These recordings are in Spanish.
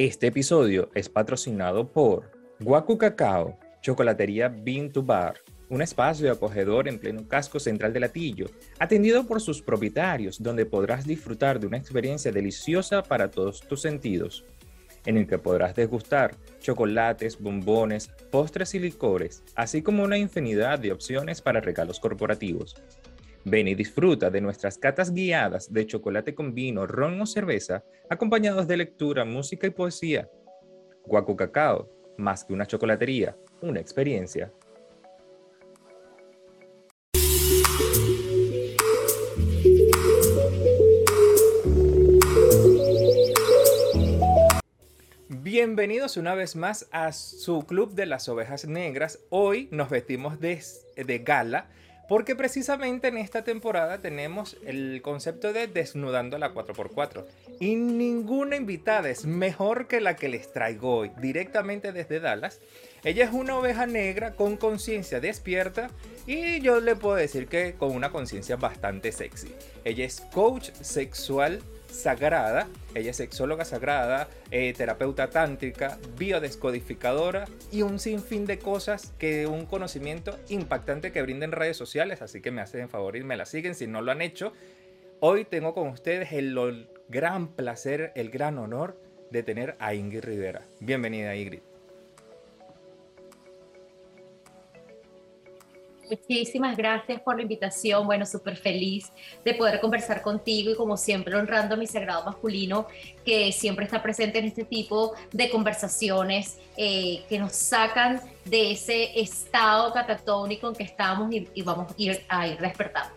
Este episodio es patrocinado por Guacu Cacao, Chocolatería Bean to Bar, un espacio acogedor en pleno casco central de Latillo, atendido por sus propietarios, donde podrás disfrutar de una experiencia deliciosa para todos tus sentidos, en el que podrás degustar chocolates, bombones, postres y licores, así como una infinidad de opciones para regalos corporativos. Ven y disfruta de nuestras catas guiadas de chocolate con vino, ron o cerveza, acompañados de lectura, música y poesía. Guacu Cacao, más que una chocolatería, una experiencia. Bienvenidos una vez más a su Club de las Ovejas Negras. Hoy nos vestimos de, de gala porque precisamente en esta temporada tenemos el concepto de desnudando la 4x4. Y ninguna invitada es mejor que la que les traigo hoy, directamente desde Dallas. Ella es una oveja negra con conciencia despierta y yo le puedo decir que con una conciencia bastante sexy. Ella es coach sexual sagrada. Ella es sexóloga sagrada, eh, terapeuta tántrica, biodescodificadora y un sinfín de cosas que un conocimiento impactante que brinda en redes sociales. Así que me hacen favor y me la siguen si no lo han hecho. Hoy tengo con ustedes el gran placer, el gran honor de tener a Ingrid Rivera. Bienvenida, Ingrid. Muchísimas gracias por la invitación. Bueno, súper feliz de poder conversar contigo y como siempre honrando mi sagrado masculino que siempre está presente en este tipo de conversaciones eh, que nos sacan de ese estado catatónico en que estamos y, vamos a ir, a ir despertando.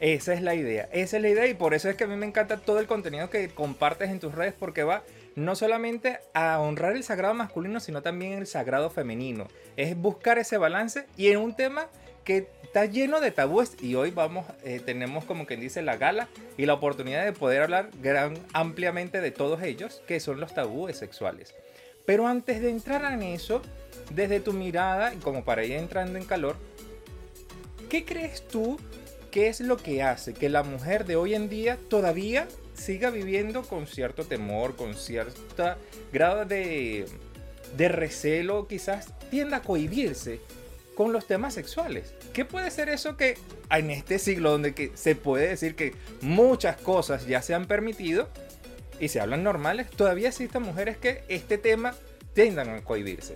Esa es la idea, esa es la idea y por eso es que a mí me encanta todo el contenido que compartes en tus redes porque va no solamente a honrar el sagrado masculino, sino también el sagrado femenino. Es buscar ese balance y en un tema que está lleno de tabúes y hoy vamos, eh, tenemos como quien dice la gala y la oportunidad de poder hablar gran, ampliamente de todos ellos, que son los tabúes sexuales. Pero antes de entrar en eso, desde tu mirada y como para ir entrando en calor, ¿qué crees tú que es lo que hace que la mujer de hoy en día todavía siga viviendo con cierto temor, con cierto grado de, de recelo, quizás tienda a cohibirse con los temas sexuales. ¿Qué puede ser eso que en este siglo donde se puede decir que muchas cosas ya se han permitido y se hablan normales, todavía existen mujeres que este tema tiendan a cohibirse?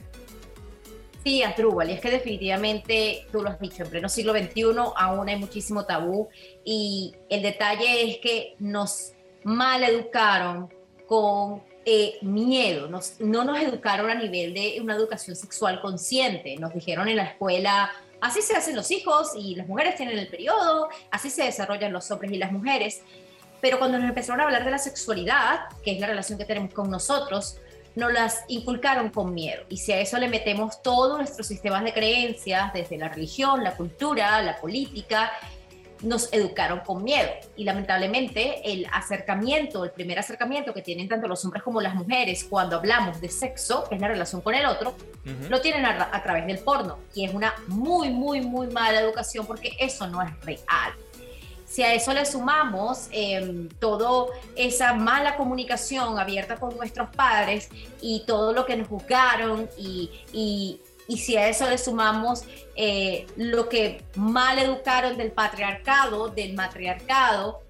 Sí, Asdrúbal, y es que definitivamente, tú lo has dicho, en pleno siglo XXI aún hay muchísimo tabú y el detalle es que nos mal educaron con eh, miedo, no nos educaron a nivel de una educación sexual consciente, nos dijeron en la escuela, así se hacen los hijos y las mujeres tienen el periodo, así se desarrollan los hombres y las mujeres, pero cuando nos empezaron a hablar de la sexualidad, que es la relación que tenemos con nosotros, nos las inculcaron con miedo. Y si a eso le metemos todos nuestros sistemas de creencias, desde la religión, la cultura, la política, nos educaron con miedo y lamentablemente el acercamiento, el primer acercamiento que tienen tanto los hombres como las mujeres cuando hablamos de sexo, que es la relación con el otro, lo tienen a, través del porno y es una muy, muy, muy mala educación porque eso no es real. Si a eso le sumamos eh, toda esa mala comunicación abierta con nuestros padres y todo lo que nos juzgaron y, y y si a eso le sumamos eh, lo que mal educaron del patriarcado, del matriarcado,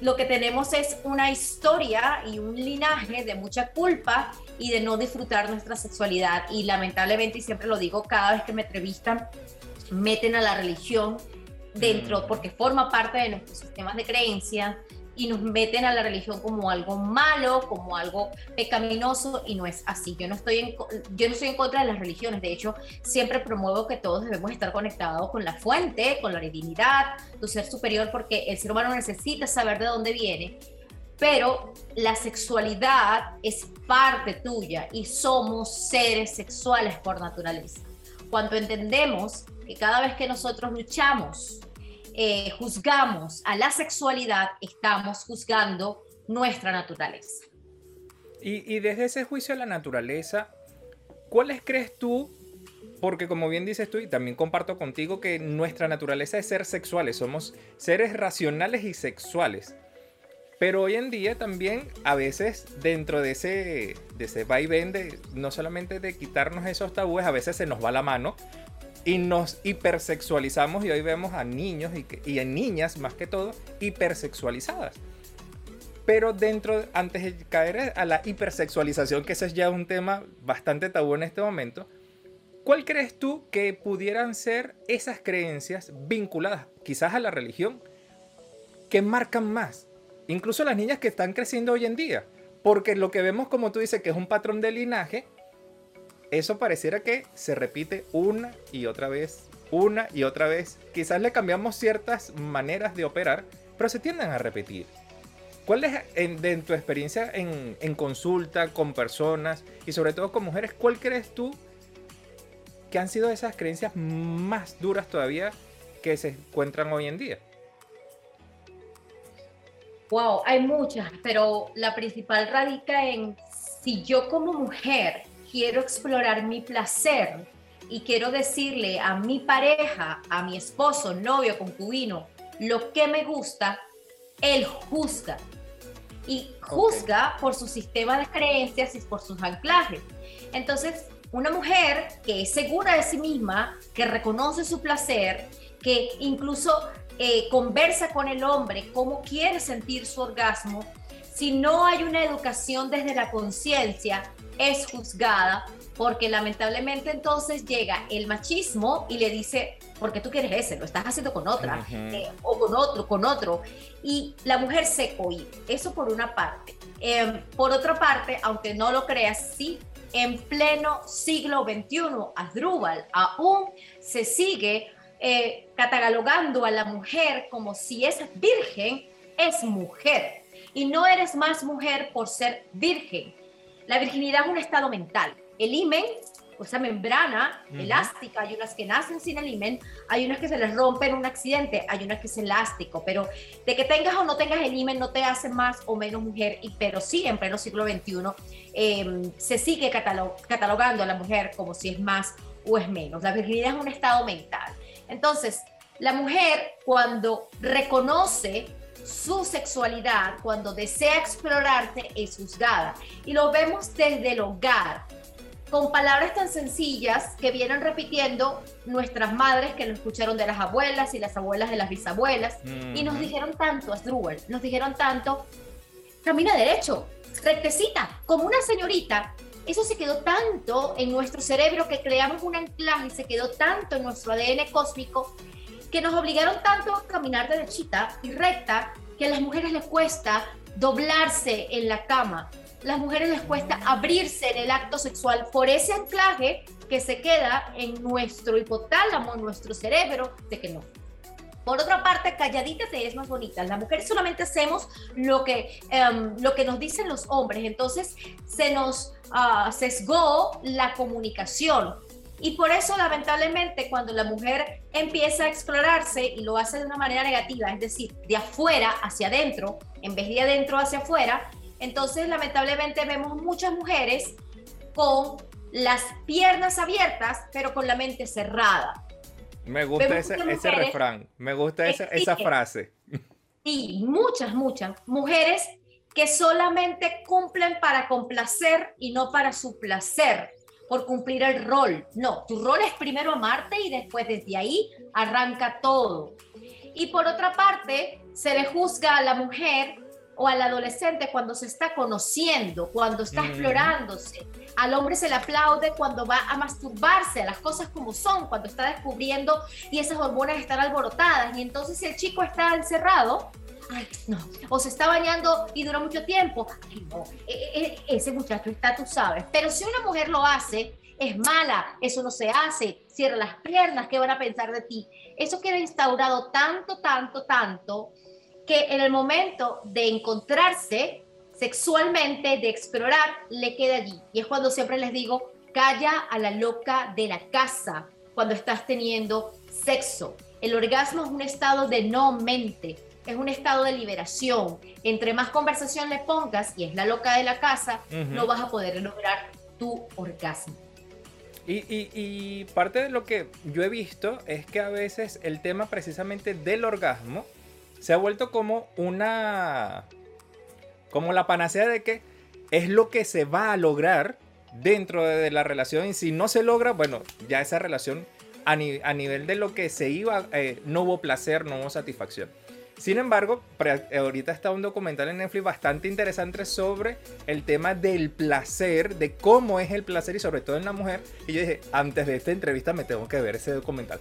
lo que tenemos es una historia y un linaje de mucha culpa y de no disfrutar nuestra sexualidad. Y lamentablemente, y siempre lo digo cada vez que me entrevistan, meten a la religión dentro mm. porque forma parte de nuestros sistemas de creencias, y nos meten a la religión como algo malo, como algo pecaminoso y no es así. Yo no estoy en, yo no estoy en contra de las religiones, de hecho siempre promuevo que todos debemos estar conectados con la fuente, con la divinidad, tu ser superior, porque el ser humano necesita saber de dónde viene, pero la sexualidad es parte tuya y somos seres sexuales por naturaleza. Cuando entendemos que cada vez que nosotros luchamos eh, juzgamos a la sexualidad, estamos juzgando nuestra naturaleza. Y, desde ese juicio a la naturaleza, ¿cuáles crees tú? Porque como bien dices tú, y también comparto contigo que nuestra naturaleza es ser sexuales, somos seres racionales y sexuales. Pero hoy en día también, a veces, dentro de ese, de ese vaivén de no solamente de quitarnos esos tabúes, a veces se nos va la mano y nos hipersexualizamos y hoy vemos a niños y, a niñas más que todo hipersexualizadas. Pero dentro, antes de caer a la hipersexualización, que ese es ya un tema bastante tabú en este momento, ¿cuál crees tú que pudieran ser esas creencias vinculadas quizás a la religión que marcan más? Incluso las niñas que están creciendo hoy en día. Porque lo que vemos, como tú dices, que es un patrón de linaje, eso pareciera que se repite una y otra vez, una y otra vez. Quizás le cambiamos ciertas maneras de operar, pero se tienden a repetir. ¿Cuál es, en, de tu experiencia en, en, consulta con personas y sobre todo con mujeres, cuál crees tú que han sido esas creencias más duras todavía que se encuentran hoy en día? Wow, hay muchas, pero la principal radica en si yo como mujer quiero explorar mi placer y quiero decirle a mi pareja, a mi esposo, novio, concubino, lo que me gusta, él juzga. Y juzga por su sistema de creencias y por sus anclajes. Entonces, una mujer que es segura de sí misma, que reconoce su placer, que incluso eh, conversa con el hombre cómo quiere sentir su orgasmo, si no hay una educación desde la conciencia, es juzgada porque lamentablemente entonces llega el machismo y le dice, porque tú quieres ese, lo estás haciendo con otra, eh, o con otro, con otro. Y la mujer se cohibe. Eso por una parte. Em, por otra parte, aunque no lo creas, sí, en pleno siglo XXI, Asdrúbal aún se sigue eh, catalogando a la mujer como si es virgen, es mujer. Y no eres más mujer por ser virgen. La virginidad es un estado mental el imen, o sea, membrana elástica, hay unas que nacen sin el imen, hay unas que se les rompe en un accidente, hay unas que es elástico, pero de que tengas o no tengas el imen no te hace más o menos mujer, y, pero sí en pleno siglo XXI em, se sigue catalogando a la mujer como si es más o es menos. La virginidad es un estado mental. Entonces, la mujer cuando reconoce su sexualidad, cuando desea explorarse, es juzgada. Y lo vemos desde el hogar con palabras tan sencillas que vienen repitiendo nuestras madres que lo escucharon de las abuelas y las abuelas de las bisabuelas. Y nos dijeron tanto, Asdrúbal, nos dijeron tanto, camina derecho, rectecita, como una señorita. Eso se quedó tanto en nuestro cerebro que creamos un anclaje y se quedó tanto en nuestro ADN cósmico que nos obligaron tanto a caminar derechita y recta que a las mujeres les cuesta doblarse en la cama, las mujeres les cuesta abrirse en el acto sexual por ese anclaje que se queda en nuestro hipotálamo, en nuestro cerebro, de que no. Por otra parte, calladita te es más bonita. Las mujeres solamente hacemos lo que, em, lo que nos dicen los hombres. Entonces se nos uh, sesgó la comunicación. Y por eso, lamentablemente, cuando la mujer empieza a explorarse y lo hace de una manera negativa, es decir, de afuera hacia adentro, en vez de adentro hacia afuera, entonces, lamentablemente vemos muchas mujeres con las piernas abiertas, pero con la mente cerrada. Me gusta ese, refrán, me gusta esa, esa frase. Sí, muchas, muchas mujeres que solamente cumplen para complacer y no para su placer, por cumplir el rol. No, tu rol es primero amarte y después desde ahí arranca todo. Y por otra parte, se le juzga a la mujer o al adolescente cuando se está conociendo, cuando está explorándose. Al hombre se le aplaude cuando va a masturbarse, a las cosas como son, cuando está descubriendo y esas hormonas están alborotadas. Y entonces si el chico está encerrado, ay, no, o se está bañando y dura mucho tiempo, ay, no, e, ese muchacho está, tú sabes. Pero si una mujer lo hace, es mala, eso no se hace, cierra las piernas, ¿qué van a pensar de ti? Eso queda instaurado tanto, tanto, tanto que en el momento de encontrarse sexualmente, de explorar, le queda allí. Y es cuando siempre les digo, calla a la loca de la casa cuando estás teniendo sexo. El orgasmo es un estado de no mente, es un estado de liberación. Entre más conversación le pongas, y es la loca de la casa, no vas a poder lograr tu orgasmo. Y, y, parte de lo que yo he visto es que a veces el tema precisamente del orgasmo se ha vuelto como una como la panacea de que es lo que se va a lograr dentro de la relación y si no se logra, bueno, ya esa relación a, nivel de lo que se iba, eh, no hubo placer, no hubo satisfacción. Sin embargo, ahorita está un documental en Netflix bastante interesante sobre el tema del placer, de cómo es el placer y sobre todo en la mujer. Y yo dije, antes de esta entrevista me tengo que ver ese documental.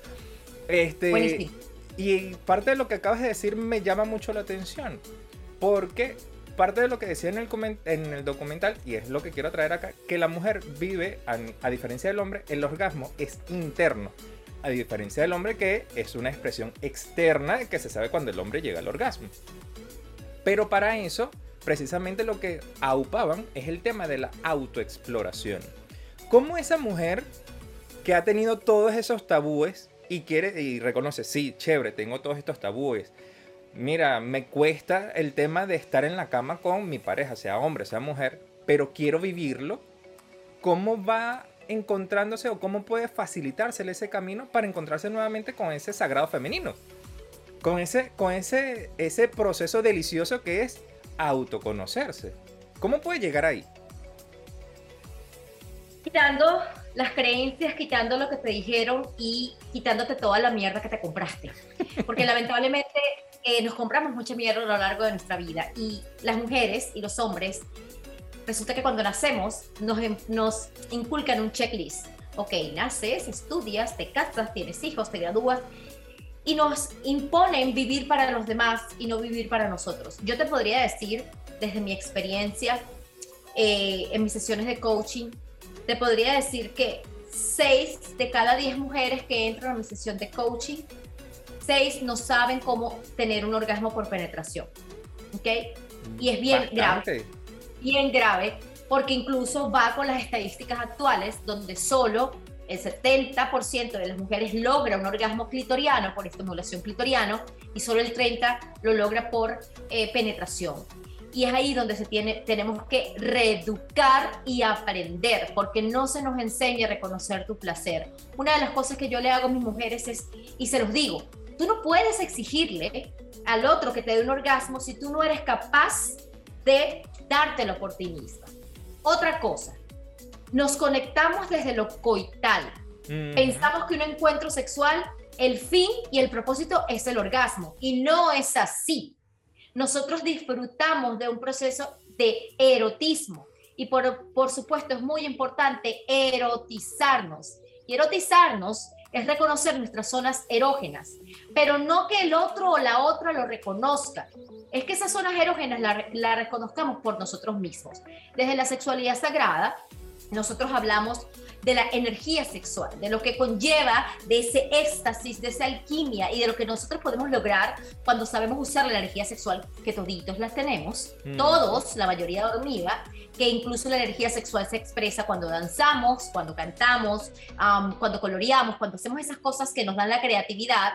Este, y parte de lo que acabas de decir me llama mucho la atención. Porque parte de lo que decía en el, en el documental, y es lo que quiero traer acá, que la mujer vive, a diferencia del hombre, el orgasmo es interno a diferencia del hombre que es una expresión externa que se sabe cuando el hombre llega al orgasmo. Pero para eso, precisamente lo que aupaban es el tema de la autoexploración. ¿Cómo esa mujer que ha tenido todos esos tabúes y quiere y reconoce, sí, chévere, tengo todos estos tabúes. Mira, me cuesta el tema de estar en la cama con mi pareja, sea hombre, sea mujer, pero quiero vivirlo. ¿Cómo va encontrándose o cómo puede facilitársele ese camino para encontrarse nuevamente con ese sagrado femenino. Con ese, con ese, ese proceso delicioso que es autoconocerse. ¿Cómo puede llegar ahí? Quitando las creencias, quitando lo que te dijeron y quitándote toda la mierda que te compraste. Porque lamentablemente eh, nos compramos mucha mierda a lo largo de nuestra vida y las mujeres y los hombres resulta que cuando nacemos nos, em, nos inculcan un checklist. Ok, naces, estudias, te casas, tienes hijos, te gradúas y nos imponen vivir para los demás y no vivir para nosotros. Yo te podría decir, desde mi experiencia eh, en mis sesiones de coaching, te podría decir que seis de cada diez mujeres que entran a mi sesión de coaching, seis no saben cómo tener un orgasmo por penetración. ¿Ok? Y es bien grave bien grave porque incluso va con las estadísticas actuales donde solo el 70% de las mujeres logra un orgasmo clitoriano por estimulación clitoriano y solo el 30% lo logra por eh, penetración. Y es ahí donde se tiene, tenemos que reeducar y aprender, porque no se nos enseña a reconocer tu placer. Una de las cosas que yo le hago a mis mujeres es, y se los digo, tú no puedes exigirle al otro que te dé un orgasmo si tú no eres capaz de dártelo por ti misma. Otra cosa, nos conectamos desde lo coital. Pensamos que un encuentro sexual, el fin y el propósito es el orgasmo y no es así. Nosotros disfrutamos de un proceso de erotismo y por, por supuesto es muy importante erotizarnos. Y erotizarnos es reconocer nuestras zonas erógenas, pero no que el otro o la otra lo reconozca. Es que esas zonas erógenas las la reconozcamos por nosotros mismos. Desde la sexualidad sagrada, nosotros hablamos de la energía sexual, de lo que conlleva de ese éxtasis, de esa alquimia y de lo que nosotros podemos lograr cuando sabemos usar la energía sexual, que toditos las tenemos, mm. todos, la mayoría dormida, que incluso la energía sexual se expresa cuando danzamos, cuando cantamos, cuando coloreamos, cuando hacemos esas cosas que nos dan la creatividad,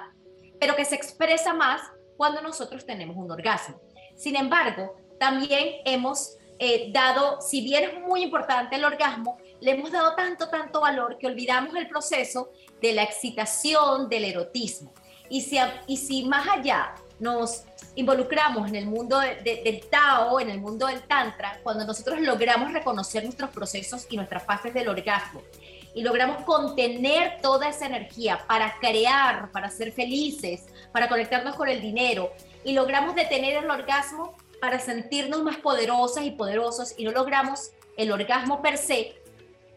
pero que se expresa más cuando nosotros tenemos un orgasmo. Sin embargo, también hemos eh, dado, si bien es muy importante el orgasmo, le hemos dado tanto, tanto valor que olvidamos el proceso de la excitación, del erotismo. Y si, y si más allá nos involucramos en el mundo del Tao, en el mundo del Tantra, cuando nosotros logramos reconocer nuestros procesos y nuestras fases del orgasmo y logramos contener toda esa energía para crear, para ser felices, para conectarnos con el dinero y logramos detener el orgasmo para sentirnos más poderosas y poderosos y no logramos el orgasmo per se,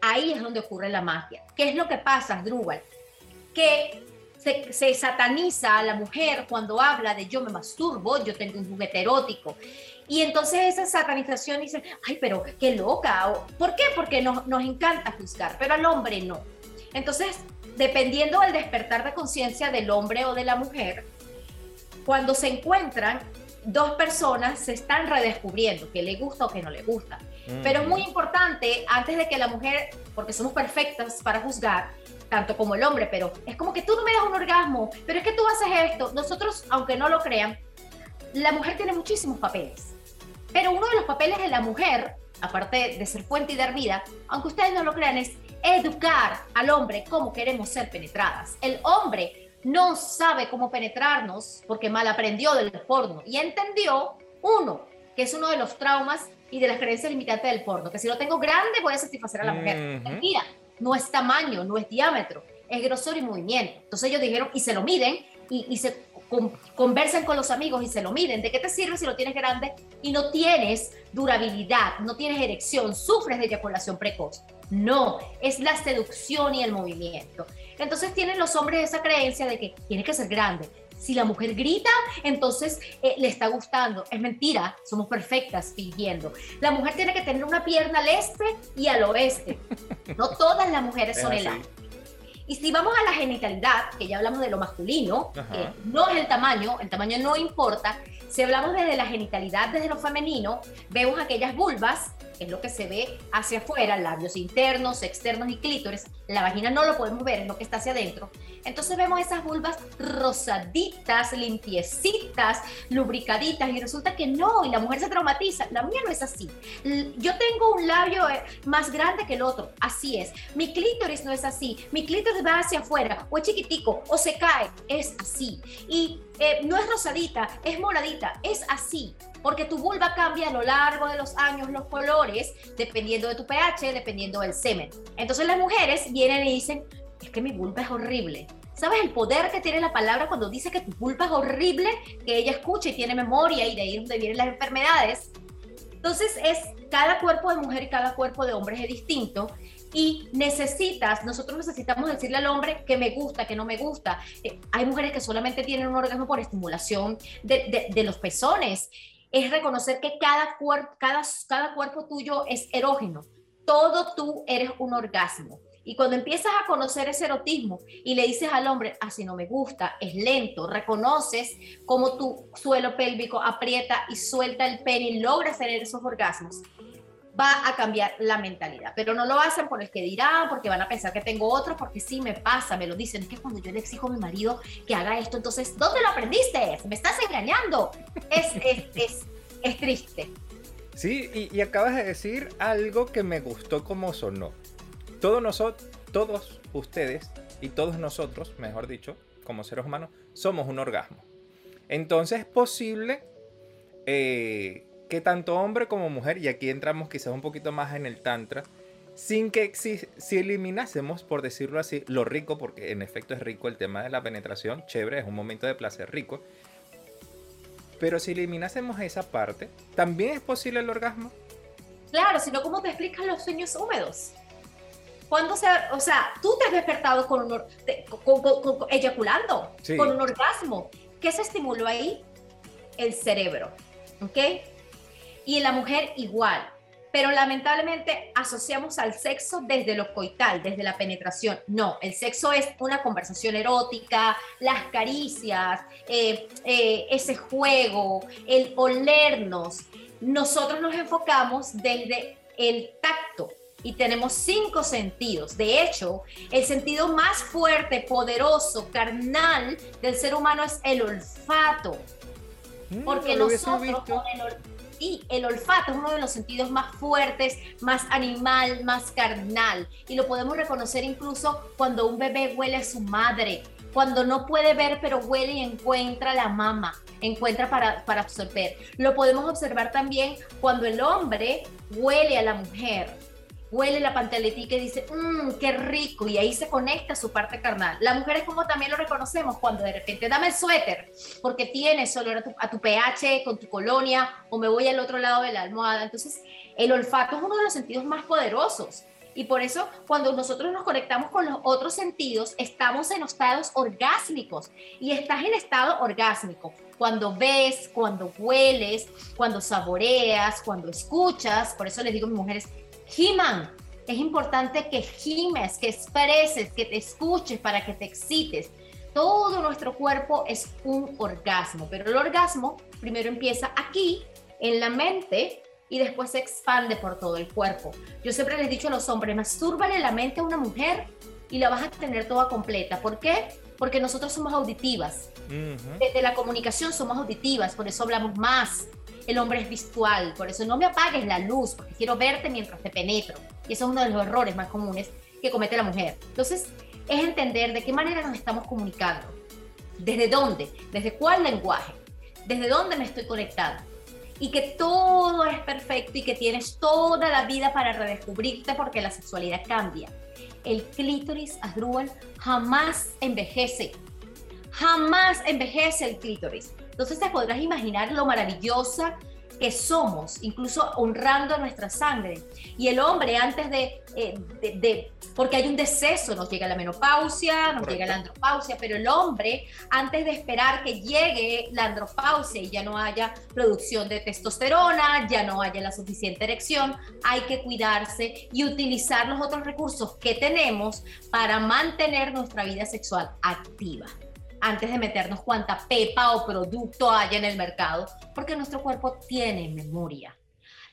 ahí es donde ocurre la magia. ¿Qué es lo que pasa, Drupal? Que se, sataniza a la mujer cuando habla de yo me masturbo, yo tengo un juguete erótico. Y entonces esa satanización dice, ay, pero qué loca. ¿Por qué? Porque nos, nos encanta juzgar, pero al hombre no. Entonces, dependiendo del despertar de conciencia del hombre o de la mujer, cuando se encuentran, dos personas se están redescubriendo, que le gusta o que no le gusta. Pero es muy importante, antes de que la mujer, porque somos perfectas para juzgar, tanto como el hombre, pero es como que tú no me das un orgasmo, pero es que tú haces esto. Nosotros, aunque no lo crean, la mujer tiene muchísimos papeles. Pero uno de los papeles de la mujer, aparte de ser fuente y dar vida, aunque ustedes no lo crean, es educar al hombre cómo queremos ser penetradas. El hombre no sabe cómo penetrarnos porque mal aprendió del porno y entendió, uno, que es uno de los traumas y de las creencias limitantes del porno, que si lo tengo grande voy a satisfacer a la mujer. Mentira, no es tamaño, no es diámetro, es grosor y movimiento. Entonces ellos dijeron, y se lo miden, y, y se conversan con los amigos y se lo miden. ¿De qué te sirve si lo tienes grande y no tienes durabilidad, no tienes erección, sufres de eyaculación precoz? No, es la seducción y el movimiento. Entonces tienen los hombres esa creencia de que tiene que ser grande. Si la mujer grita, entonces eh, le está gustando. Es mentira, somos perfectas fingiendo. La mujer tiene que tener una pierna al este y al oeste. No todas las mujeres son el y si vamos a la genitalidad, que ya hablamos de lo masculino, que no es el tamaño, el tamaño no importa, si hablamos desde la genitalidad, desde lo femenino, vemos aquellas vulvas es lo que se ve hacia afuera, labios internos, externos y clítoris. La vagina no lo podemos ver, es lo que está hacia adentro. Entonces vemos esas vulvas rosaditas, limpiecitas, lubricaditas y resulta que no, y la mujer se traumatiza. La mía no es así. Yo tengo un labio eh, más grande que el otro, así es. Mi clítoris no es así. Mi clítoris va hacia afuera, o es chiquitico, o se cae, es así. Y eh, no es rosadita, es moradita, es así porque tu vulva cambia a lo largo de los años los colores, dependiendo de tu pH, dependiendo del semen. Entonces las mujeres vienen y dicen, es que mi vulva es horrible. ¿Sabes el poder que tiene la palabra cuando dice que tu vulva es horrible? Que ella escucha y tiene memoria y de ahí es donde vienen las enfermedades. Entonces es cada cuerpo de mujer y cada cuerpo de hombre es distinto y necesitas, nosotros necesitamos decirle al hombre que me gusta, que no me gusta. Eh, hay mujeres que solamente tienen un orgasmo por estimulación de, de los pezones es reconocer que cada, cuerpo, cada, cada cuerpo tuyo es erógeno. Todo tú eres un orgasmo. Y cuando empiezas a conocer ese erotismo y le dices al hombre, así no me gusta, es lento, reconoces cómo tu suelo pélvico aprieta y suelta el pene y logras tener esos orgasmos, va a cambiar la mentalidad. Pero no lo hacen por el que dirán, porque van a pensar que tengo otro, porque sí me pasa, me lo dicen. Es que cuando yo le exijo a mi marido que haga esto, entonces, ¿dónde lo aprendiste? Me estás engañando. Es triste. Sí, y, acabas de decir algo que me gustó como sonó. Todos nosotros, todos ustedes y todos nosotros, mejor dicho, como seres humanos, somos un orgasmo. Entonces es posible eh, que tanto hombre como mujer, y aquí entramos quizás un poquito más en el tantra, sin que si, si eliminásemos, por decirlo así, lo rico, porque en efecto es rico el tema de la penetración, chévere, es un momento de placer rico. Pero si eliminásemos esa parte, ¿también es posible el orgasmo? Claro, sino ¿cómo te explican los sueños húmedos? Cuando se, o sea, tú te has despertado con un, eyaculando, con un orgasmo. ¿Qué se estimuló ahí? El cerebro, ¿ok? y en la mujer igual. Pero lamentablemente asociamos al sexo desde lo coital, desde la penetración. No, el sexo es una conversación erótica, las caricias, eh, eh, ese juego, el olernos. Nosotros nos enfocamos desde el tacto, y tenemos cinco sentidos. De hecho, el sentido más fuerte, poderoso, carnal del ser humano es el olfato. Mm, Porque nosotros con el, y el olfato es uno de los sentidos más fuertes, más animal, más carnal. Y lo podemos reconocer incluso cuando un bebé huele a su madre, cuando no puede ver pero huele y encuentra la mama, encuentra para, para absorber. Lo podemos observar también cuando el hombre huele a la mujer huele la pantaletica y dice, mmm, qué rico, y ahí se conecta su parte carnal. La mujer es como también lo reconocemos cuando de repente dame el suéter, porque tienes olor a tu, a pH con tu colonia, o me voy al otro lado de la almohada. Entonces, el olfato es uno de los sentidos más poderosos. Y por eso cuando nosotros nos conectamos con los otros sentidos, estamos en estados orgásmicos. Y estás en estado orgásmico cuando ves, cuando hueles, cuando saboreas, cuando escuchas. Por eso les digo a mis mujeres, giman. Es importante que gimes, que expreses, que te escuches para que te excites. Todo nuestro cuerpo es un orgasmo, pero el orgasmo primero empieza aquí, en la mente, y después se expande por todo el cuerpo. Yo siempre les he dicho a los hombres, mastúrbale la mente a una mujer y la vas a tener toda completa. ¿Por qué? Porque nosotros somos auditivas. Desde la comunicación somos auditivas, por eso hablamos más, el hombre es visual, por eso no me apagues la luz, porque quiero verte mientras te penetro. Y eso es uno de los errores más comunes que comete la mujer. Entonces, es entender de qué manera nos estamos comunicando, desde dónde, desde cuál lenguaje, desde dónde me estoy conectando. y que todo es perfecto y que tienes toda la vida para redescubrirte porque la sexualidad cambia. El clítoris, Asdrúbal, jamás envejece. Jamás envejece el clítoris. Entonces te podrás imaginar lo maravillosa que somos, incluso honrando a nuestra sangre. Y el hombre antes de, eh, de, porque hay un deceso, nos llega la menopausia, nos llega la andropausia, pero el hombre antes de esperar que llegue la andropausia y ya no haya producción de testosterona, ya no haya la suficiente erección, hay que cuidarse y utilizar los otros recursos que tenemos para mantener nuestra vida sexual activa antes de meternos cuanta pepa o producto haya en el mercado, porque nuestro cuerpo tiene memoria.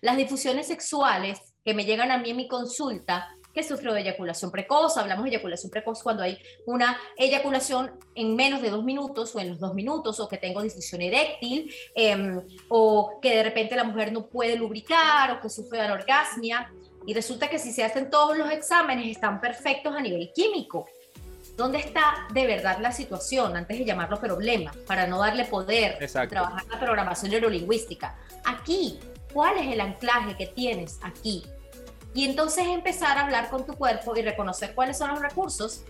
Las difusiones sexuales que me llegan a mí en mi consulta, que sufro de eyaculación precoz, hablamos de eyaculación precoz cuando hay una eyaculación en menos de dos minutos o en los dos minutos, o que tengo difusión eréctil, em, o que de repente la mujer no puede lubricar, o que sufre de anorgasmia, y resulta que si se hacen todos los exámenes están perfectos a nivel químico, ¿Dónde está de verdad la situación antes de llamarlo problema? Para no darle poder trabajar la programación neurolingüística. Aquí, ¿cuál es el anclaje que tienes aquí? Y entonces empezar a hablar con tu cuerpo y reconocer cuáles son los recursos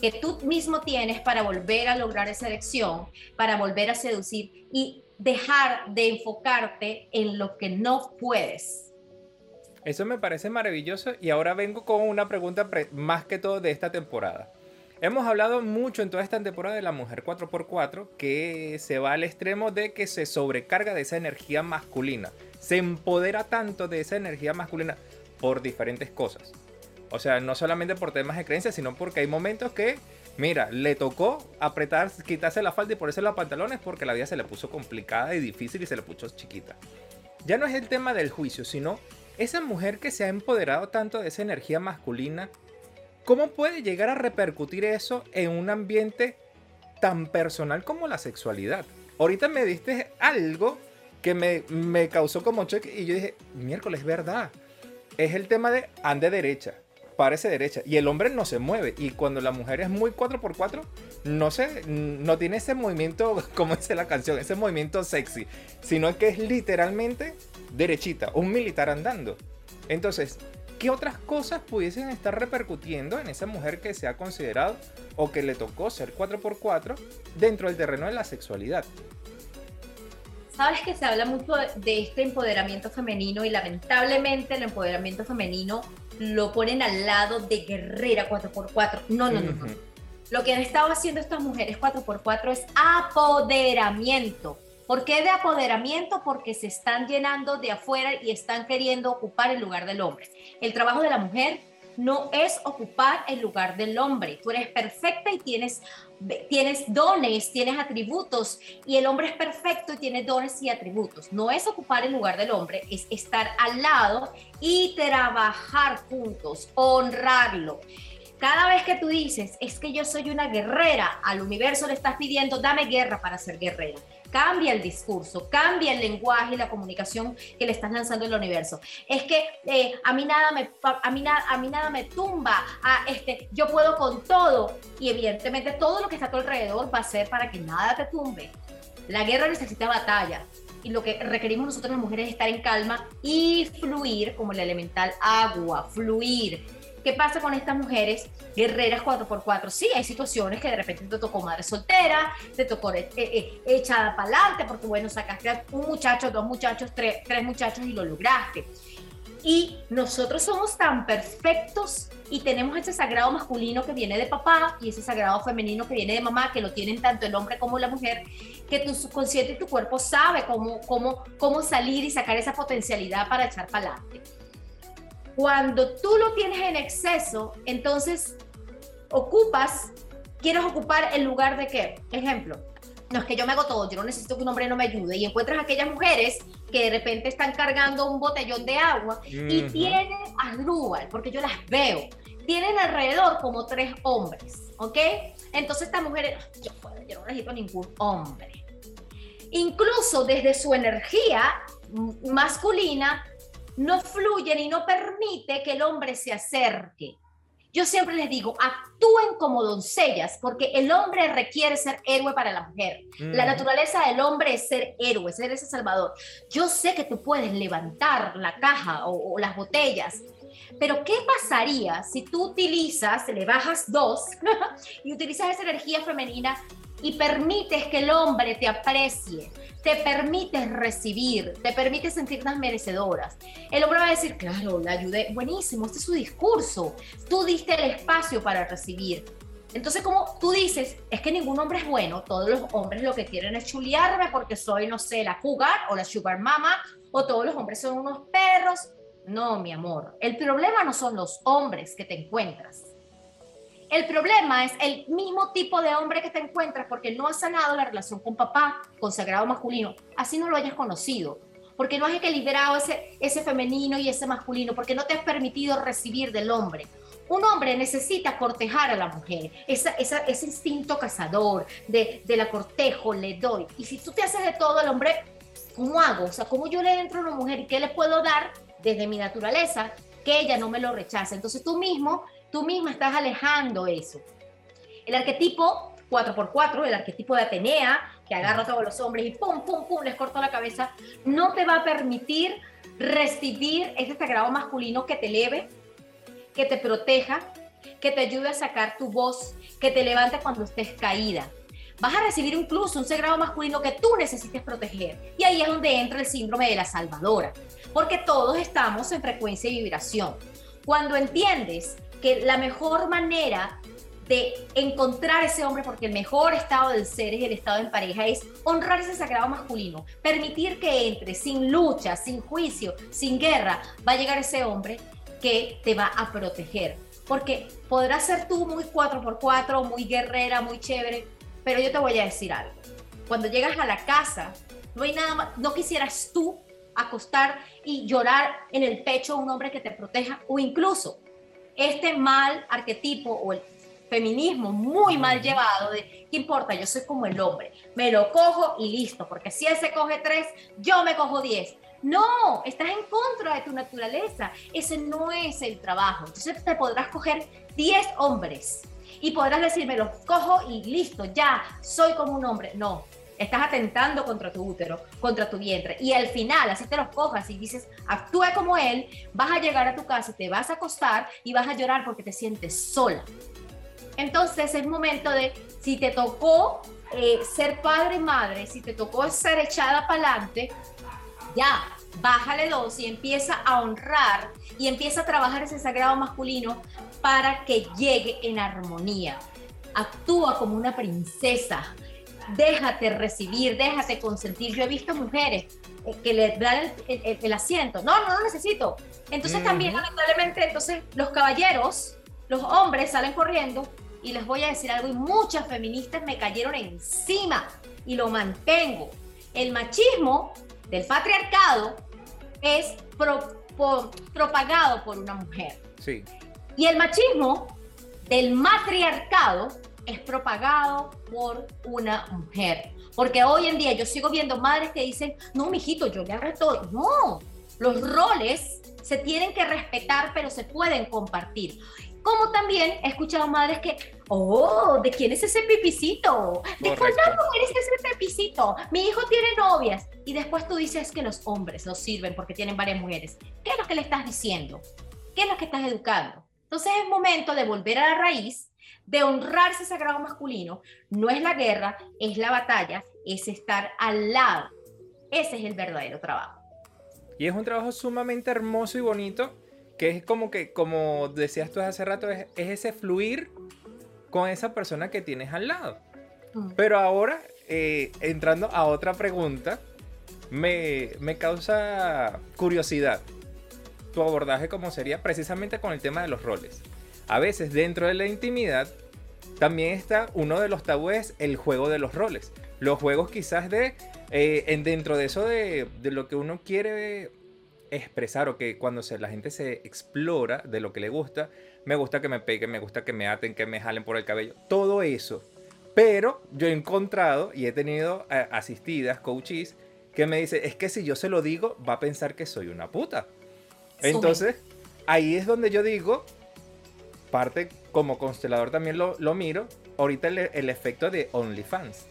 que tú mismo tienes para volver a lograr esa elección, para volver a seducir y dejar de enfocarte en lo que no puedes. Eso me parece maravilloso y ahora vengo con una pregunta más que todo de esta temporada. Hemos hablado mucho en toda esta temporada de la mujer 4x4 que se va al extremo de que se sobrecarga de esa energía masculina. Se empodera tanto de esa energía masculina por diferentes cosas. O sea, no solamente por temas de creencias, sino porque hay momentos que, mira, le tocó apretar, quitarse la falda y ponerse los pantalones porque la vida se le puso complicada y difícil y se le puso chiquita. Ya no es el tema del juicio, sino esa mujer que se ha empoderado tanto de esa energía masculina ¿Cómo puede llegar a repercutir eso en un ambiente tan personal como la sexualidad? Ahorita me diste algo que me, causó como choque y yo dije, miércoles, verdad. Es el tema de ande derecha, parece derecha. Y el hombre no se mueve. Y cuando la mujer es muy 4x4, no, se, no tiene ese movimiento, como dice la canción, ese movimiento sexy. Sino que es literalmente derechita, un militar andando. Entonces, ¿qué otras cosas pudiesen estar repercutiendo en esa mujer que se ha considerado o que le tocó ser 4x4 dentro del terreno de la sexualidad? Sabes que se habla mucho de este empoderamiento femenino y lamentablemente el empoderamiento femenino lo ponen al lado de guerrera 4x4. No, no, no, no. Lo que han estado haciendo estas mujeres 4x4 es apoderamiento ¿Por qué de apoderamiento? Porque se están llenando de afuera y están queriendo ocupar el lugar del hombre. El trabajo de la mujer no es ocupar el lugar del hombre. Tú eres perfecta y tienes, tienes dones, tienes atributos, y el hombre es perfecto y tiene dones y atributos. No es ocupar el lugar del hombre, es estar al lado y trabajar juntos, honrarlo. Cada vez que tú dices, es que yo soy una guerrera, al universo le estás pidiendo, dame guerra para ser guerrera cambia el discurso, cambia el lenguaje y la comunicación que le estás lanzando al universo. Es que eh, a, mí nada me, a, mí a mí nada me tumba, a, este, yo puedo con todo y evidentemente todo lo que está a tu alrededor va a ser para que nada te tumbe. La guerra necesita batalla y lo que requerimos nosotros las mujeres es estar en calma y fluir como el elemental agua, fluir ¿Qué pasa con estas mujeres guerreras 4x4? Sí, hay situaciones que de repente te tocó madre soltera, te tocó eh, eh, echada para adelante, porque bueno, sacaste un muchacho, dos muchachos, tres, tres muchachos y lo lograste. Y nosotros somos tan perfectos y tenemos ese sagrado masculino que viene de papá y ese sagrado femenino que viene de mamá, que lo tienen tanto el hombre como la mujer, que tu subconsciente y tu cuerpo sabe cómo, cómo, cómo salir y sacar esa potencialidad para echar para adelante. Cuando tú lo tienes en exceso, entonces ocupas, quieres ocupar el lugar de qué? Ejemplo, no es que yo me hago todo, yo no necesito que un hombre no me ayude. Y encuentras aquellas mujeres que de repente están cargando un botellón de agua y tienen a porque yo las veo, tienen alrededor como tres hombres, ¿ok? Entonces estas mujeres, yo, yo no necesito ningún hombre. Incluso desde su energía masculina, no fluyen y no permite que el hombre se acerque. Yo siempre les digo, actúen como doncellas, porque el hombre requiere ser héroe para la mujer. La naturaleza del hombre es ser héroe, ser ese salvador. Yo sé que tú puedes levantar la caja o, las botellas, pero ¿qué pasaría si tú utilizas, le bajas dos y utilizas esa energía femenina y permites que el hombre te aprecie? te permites recibir, te permites sentirte merecedoras. El hombre va a decir, claro, la ayudé, buenísimo, este es su discurso, tú diste el espacio para recibir. Entonces, como tú dices, es que ningún hombre es bueno, todos los hombres lo que quieren es chulearme porque soy, no sé, la cougar o la sugar mama, o todos los hombres son unos perros. No, mi amor, el problema no son los hombres que te encuentras. El problema es el mismo tipo de hombre que te encuentras porque no has sanado la relación con papá, con sagrado masculino, así no lo hayas conocido, porque no has equilibrado ese, ese femenino y ese masculino, porque no te has permitido recibir del hombre. Un hombre necesita cortejar a la mujer, esa, ese instinto cazador de, de la cortejo, le doy. Y si tú te haces de todo al hombre, ¿cómo hago? O sea, ¿cómo yo le entro a una mujer y qué le puedo dar desde mi naturaleza que ella no me lo rechace? Entonces tú mismo tú misma estás alejando eso. El arquetipo 4x4, el arquetipo de Atenea, que agarra a todos los hombres y pum, pum, pum, les corta la cabeza, no te va a permitir recibir ese sagrado masculino que te eleve, que te proteja, que te ayude a sacar tu voz, que te levante cuando estés caída. Vas a recibir incluso un sagrado masculino que tú necesites proteger. Y ahí es donde entra el síndrome de la salvadora, porque todos estamos en frecuencia y vibración. Cuando entiendes que la mejor manera de encontrar ese hombre, porque el mejor estado del ser es el estado en pareja, es honrar ese sagrado masculino, permitir que entre sin lucha, sin juicio, sin guerra, va a llegar ese hombre que te va a proteger. Porque podrás ser tú muy 4x4, muy guerrera, muy chévere, pero yo te voy a decir algo. Cuando llegas a la casa, no hay nada más, no quisieras tú acostar y llorar en el pecho a un hombre que te proteja o incluso este mal arquetipo o el feminismo muy mal llevado de, ¿qué importa? Yo soy como el hombre, me lo cojo y listo, porque si él se coge tres, yo me cojo diez. No, estás en contra de tu naturaleza. Ese no es el trabajo. Entonces te podrás coger diez hombres y podrás decir, me los cojo y listo, ya, soy como un hombre. No, estás atentando contra tu útero, contra tu vientre. Y al final, así te los cojas y dices, actúe como él, vas a llegar a tu casa, te vas a acostar y vas a llorar porque te sientes sola. Entonces es momento de, si te tocó eh, ser padre madre, si te tocó ser echada para adelante, ya, bájale dos y empieza a honrar y empieza a trabajar ese sagrado masculino para que llegue en armonía. Actúa como una princesa, déjate recibir, déjate consentir. Yo he visto mujeres eh, que le dan el, asiento. No, no lo necesito. Entonces también, lamentablemente, entonces los caballeros, los hombres salen corriendo y les voy a decir algo y muchas feministas me cayeron encima y lo mantengo. El machismo del patriarcado es propagado por una mujer. Sí. Y el machismo del matriarcado es propagado por una mujer. Porque hoy en día yo sigo viendo madres que dicen, no, mijito, yo le hago todo. No, los roles se tienen que respetar, pero se pueden compartir. Como también he escuchado madres que, oh, ¿de quién es ese pipicito? ¿De cuántas mujeres es ese pipicito? Mi hijo tiene novias. Y después tú dices que los hombres no sirven porque tienen varias mujeres. ¿Qué es lo que le estás diciendo? ¿Qué es lo que estás educando? Entonces es momento de volver a la raíz de honrarse ese sagrado masculino, no es la guerra, es la batalla, es estar al lado. Ese es el verdadero trabajo. Y es un trabajo sumamente hermoso y bonito, que es como que, como decías tú hace rato, es, ese fluir con esa persona que tienes al lado. Mm. Pero ahora, eh, entrando a otra pregunta, me, me causa curiosidad tu abordaje como sería precisamente con el tema de los roles a veces dentro de la intimidad también está uno de los tabúes, el juego de los roles. Los juegos quizás de, eh, en dentro de eso de, lo que uno quiere expresar o que cuando se, la gente se explora de lo que le gusta, me gusta que me peguen, me gusta que me aten, que me jalen por el cabello, todo eso. Pero yo he encontrado y he tenido eh, asistidas, coaches, que me dicen, es que si yo se lo digo, va a pensar que soy una puta. Entonces, ahí es donde yo digo, parte como constelador también lo, miro, ahorita el, el efecto de OnlyFans,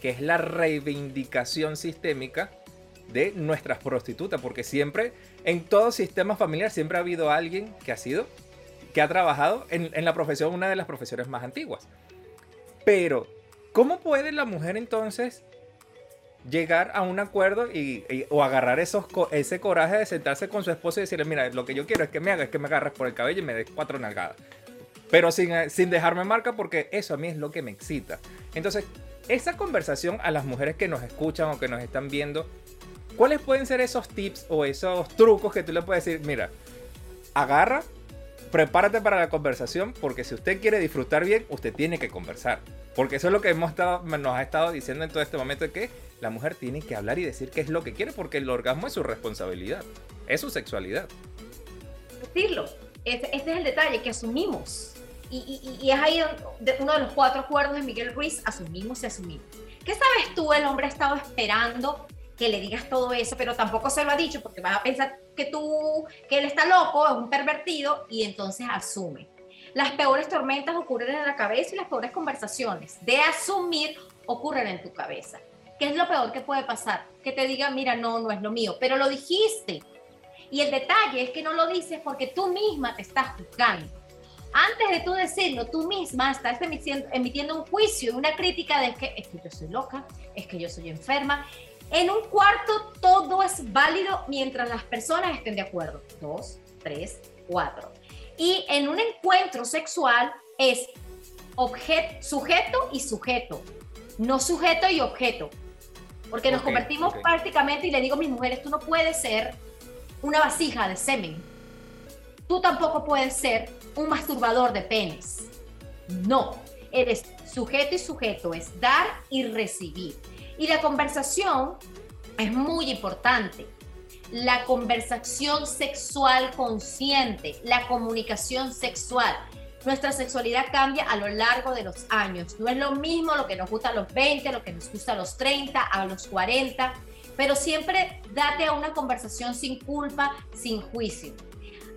que es la reivindicación sistémica de nuestras prostitutas, porque siempre, en todo sistema familiar, siempre ha habido alguien que ha sido, que ha trabajado en la profesión, una de las profesiones más antiguas. Pero, ¿cómo puede la mujer entonces llegar a un acuerdo y, o agarrar esos, ese coraje de sentarse con su esposo y decirle, mira, lo que yo quiero es que me hagas, que me agarres por el cabello y me des cuatro nalgadas? Pero sin, eh, sin dejarme marca porque eso a mí es lo que me excita. Entonces, esa conversación a las mujeres que nos escuchan o que nos están viendo, ¿cuáles pueden ser esos tips o esos trucos que tú le puedes decir? Mira, agarra, prepárate para la conversación porque si usted quiere disfrutar bien, usted tiene que conversar. Porque eso es lo que hemos estado, nos ha estado diciendo en todo este momento, que la mujer tiene que hablar y decir qué es lo que quiere porque el orgasmo es su responsabilidad, es su sexualidad. decirlo. Ese es el detalle que asumimos. Y, y- y es ahí uno de los cuatro acuerdos de Miguel Ruiz, asumimos y asumimos. ¿Qué sabes tú? El hombre ha estado esperando que le digas todo eso, pero tampoco se lo ha dicho porque vas a pensar que tú, que él está loco, es un pervertido y entonces asume. Las peores tormentas ocurren en la cabeza y las peores conversaciones de asumir ocurren en tu cabeza. ¿Qué es lo peor que puede pasar? Que te diga, mira, no, no es lo mío, pero lo dijiste. Y el detalle es que no lo dices porque tú misma te estás juzgando. Antes de tú decirlo, tú misma estás emitiendo, un juicio una crítica de que es que yo soy loca, es que yo soy enferma. En un cuarto todo es válido mientras las personas estén de acuerdo. Dos, tres, cuatro. Y en un encuentro sexual es objeto, sujeto y sujeto, no sujeto y objeto. Porque nos convertimos prácticamente y le digo a mis mujeres, tú no puedes ser una vasija de semen. Tú tampoco puedes ser un masturbador de penes. No, eres sujeto y sujeto, es dar y recibir. Y la conversación es muy importante. La conversación sexual consciente, la comunicación sexual. Nuestra sexualidad cambia a lo largo de los años. No es lo mismo lo que nos gusta a los 20, lo que nos gusta a los 30, a los 40, pero siempre date a una conversación sin culpa, sin juicio.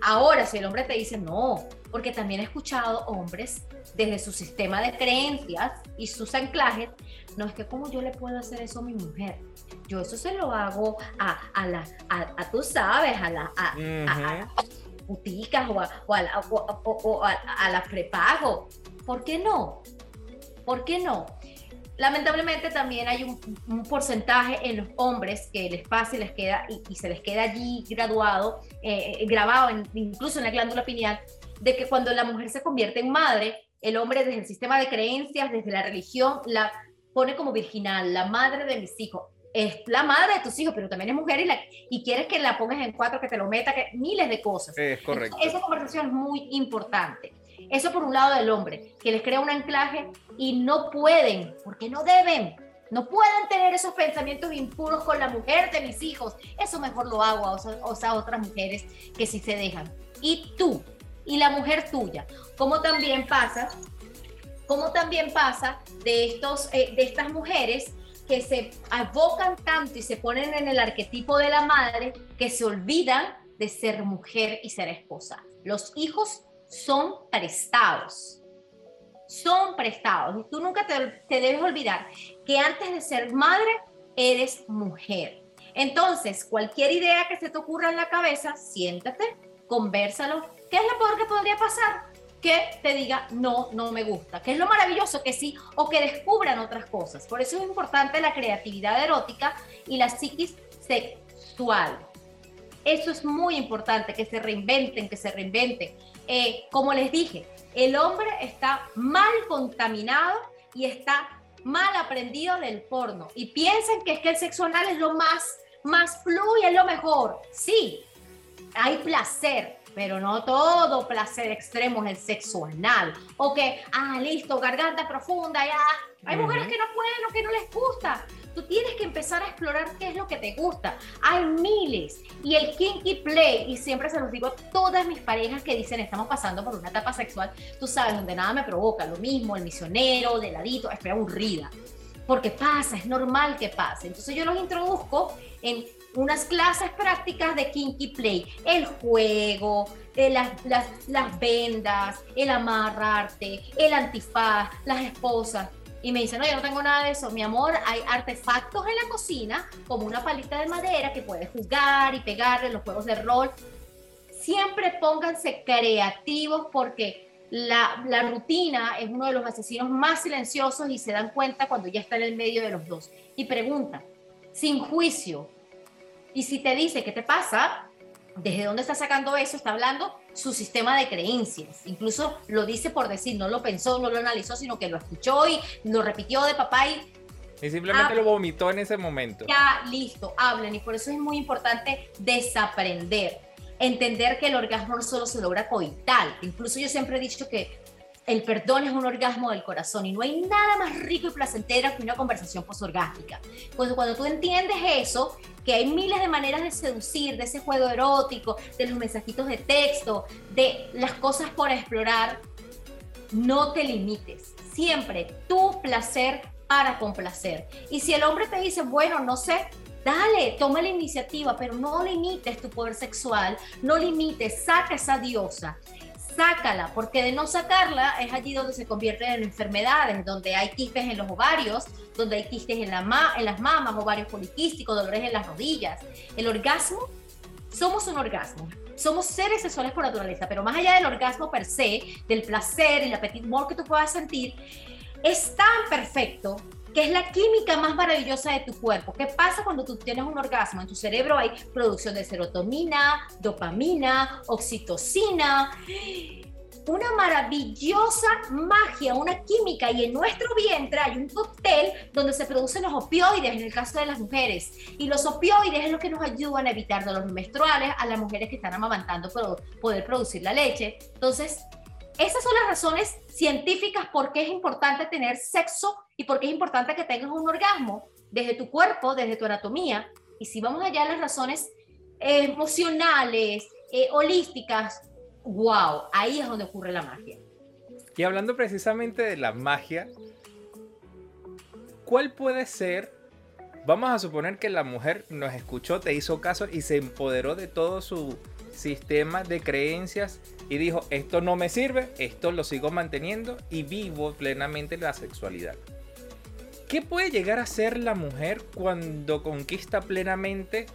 Ahora, si el hombre te dice no, porque también he escuchado hombres desde su sistema de creencias y sus anclajes, no es que como yo le puedo hacer eso a mi mujer. Yo eso se lo hago a, a la, a, a tú sabes, a la, a, a las puticas o a, o a la- o- o- o a- a las prepago. ¿Por qué no? ¿Por qué no? Lamentablemente también hay un, un porcentaje en los hombres que les pasa y les queda y, y se les queda allí graduado, eh, eh, grabado en- incluso en la glándula pineal, de que cuando la mujer se convierte en madre, el hombre desde el sistema de creencias, desde la religión, la pone como virginal, la madre de mis hijos. Es la madre de tus hijos, pero también es mujer y, la, y quieres que la pongas en cuatro, que te lo meta, que miles de cosas. Es correcto. Esa conversación es muy importante. Eso por un lado del hombre, que les crea un anclaje y no pueden, porque no deben, no pueden tener esos pensamientos impuros con la mujer de mis hijos. Eso mejor lo hago a, a otras mujeres que sí se dejan. Y tú, y la mujer tuya, como también pasa, también pasa de, estos, eh, de estas mujeres que se abocan tanto y se ponen en el arquetipo de la madre que se olvidan de ser mujer y ser esposa. Los hijos son prestados. Son prestados. Y tú nunca te, te debes olvidar que antes de ser madre, eres mujer. Entonces, cualquier idea que se te ocurra en la cabeza, siéntate, conversalo. ¿Qué es lo peor que podría pasar? Que te diga, no, no me gusta. Que es lo maravilloso que sí, o que descubran otras cosas. Por eso es importante la creatividad erótica y la psiquis sexual. Eso es muy importante, que se reinventen, que se reinventen. Eh, como les dije, el hombre está mal contaminado y está mal aprendido del porno. Y piensan que es que el sexo anal es lo más, más fluye, es lo mejor. Sí, hay placer, pero no todo placer extremo es el sexo anal. O que, ah, listo, garganta profunda, ya. Hay mujeres Ujú. que no pueden o que no les gusta. Tú tienes que empezar a explorar qué es lo que te gusta. Hay miles. Y el kinky play, y siempre se los digo a todas mis parejas que dicen estamos pasando por una etapa sexual, tú sabes, donde nada me provoca, lo mismo, el misionero, de ladito, estoy aburrida. Porque pasa, es normal que pase. Entonces yo los introduzco en unas clases prácticas de Kinky Play, el juego, eh, las, las, vendas, el amarrarte, el antifaz, las esposas. Y me dice, no, yo no tengo nada de eso. Mi amor, hay artefactos en la cocina, como una palita de madera que puedes jugar y pegarle los juegos de rol. Siempre pónganse creativos porque la, la, rutina es uno de los asesinos más silenciosos y se dan cuenta cuando ya está en el medio de los dos. Y pregunta, sin juicio, y si te dice qué te pasa, desde dónde está sacando eso, está hablando su sistema de creencias. Incluso lo dice por decir, no lo pensó, no lo analizó, sino que lo escuchó y lo repitió de papá y... Y simplemente lo vomitó en ese momento. Ya, listo, hablen. Y por eso es muy importante desaprender. Entender que el orgasmo no solo se logra coital. Incluso yo siempre he dicho que el perdón es un orgasmo del corazón y no hay nada más rico y placentero que una conversación posorgástica. Pues cuando tú entiendes eso, que hay miles de maneras de seducir, de ese juego erótico, de los mensajitos de texto, de las cosas por explorar, no te limites. Siempre tu placer para complacer. Y si el hombre te dice, bueno, no sé, dale, toma la iniciativa, pero no limites tu poder sexual, no limites, saca esa diosa sácala, porque de no sacarla es allí donde se convierten en enfermedades, donde hay quistes en los ovarios, donde hay quistes en, la en las mamas, ovarios poliquísticos, dolores en las rodillas. El orgasmo, somos un orgasmo. Somos seres sexuales por naturaleza, pero más allá del orgasmo per se, del placer el petit que tú puedas sentir, es tan perfecto que es la química más maravillosa de tu cuerpo. ¿Qué pasa cuando tú tienes un orgasmo? En tu cerebro hay producción de serotonina, dopamina, oxitocina, una maravillosa magia, una química y en nuestro vientre hay un cóctel donde se producen los opioides en el caso de las mujeres y los opioides es lo que nos ayudan a evitar dolores menstruales a las mujeres que están amamantando para poder producir la leche. Entonces, esas son las razones científicas por qué es importante tener sexo y por qué es importante que tengas un orgasmo desde tu cuerpo, desde tu anatomía. Y si vamos allá a las razones eh, emocionales, eh, holísticas, wow, ahí es donde ocurre la magia. Y hablando precisamente de la magia, ¿cuál puede ser? Vamos a suponer que la mujer nos escuchó, te hizo caso y se empoderó de todo su sistema de creencias y dijo, esto no me sirve, esto lo sigo manteniendo y vivo plenamente la sexualidad. ¿Qué puede llegar a ser la mujer cuando conquista plenamente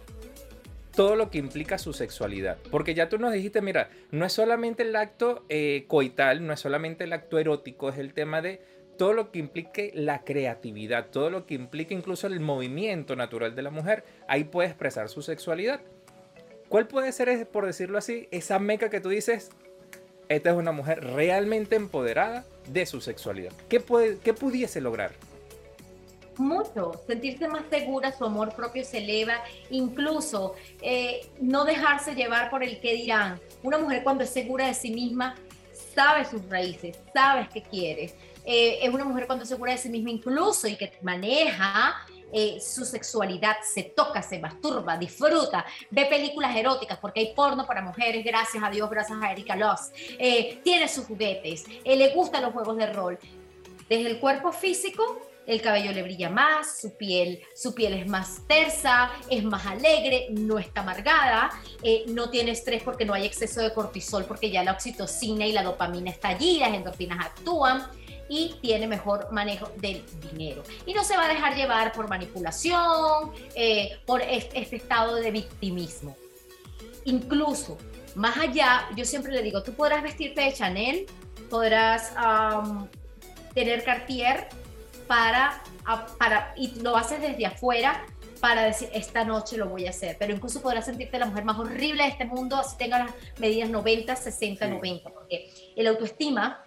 todo lo que implica su sexualidad? Porque ya tú nos dijiste, mira, no es solamente el acto eh, coital, no es solamente el acto erótico, es el tema de todo lo que implique la creatividad, todo lo que implique incluso el movimiento natural de la mujer, ahí puede expresar su sexualidad. ¿Cuál puede ser, por decirlo así, esa meca que tú dices, esta es una mujer realmente empoderada de su sexualidad? ¿Qué, puede, qué pudiese lograr? mucho, sentirse más segura, su amor propio se eleva, incluso eh, no dejarse llevar por el qué dirán. Una mujer cuando es segura de sí misma sabe sus raíces, sabes qué quiere. Eh, es una mujer cuando es segura de sí misma incluso y que maneja eh, su sexualidad, se toca, se masturba, disfruta, ve películas eróticas, porque hay porno para mujeres, gracias a Dios, gracias a Erika Loss, eh, tiene sus juguetes, eh, le gustan los juegos de rol. Desde el cuerpo físico, el cabello le brilla más, su piel, su piel es más tersa, es más alegre, no está amargada, no tiene estrés porque no hay exceso de cortisol, porque ya la oxitocina y la dopamina está allí, las endorfinas actúan y tiene mejor manejo del dinero. Y no se va a dejar llevar por manipulación, eh, por este, estado de victimismo. Incluso, más allá, yo siempre le digo, tú podrás vestirte de Chanel, podrás tener Cartier para, para, y lo haces desde afuera para decir, esta noche lo voy a hacer, pero incluso podrás sentirte la mujer más horrible de este mundo si tengas las medidas 90, 60, 90, porque el autoestima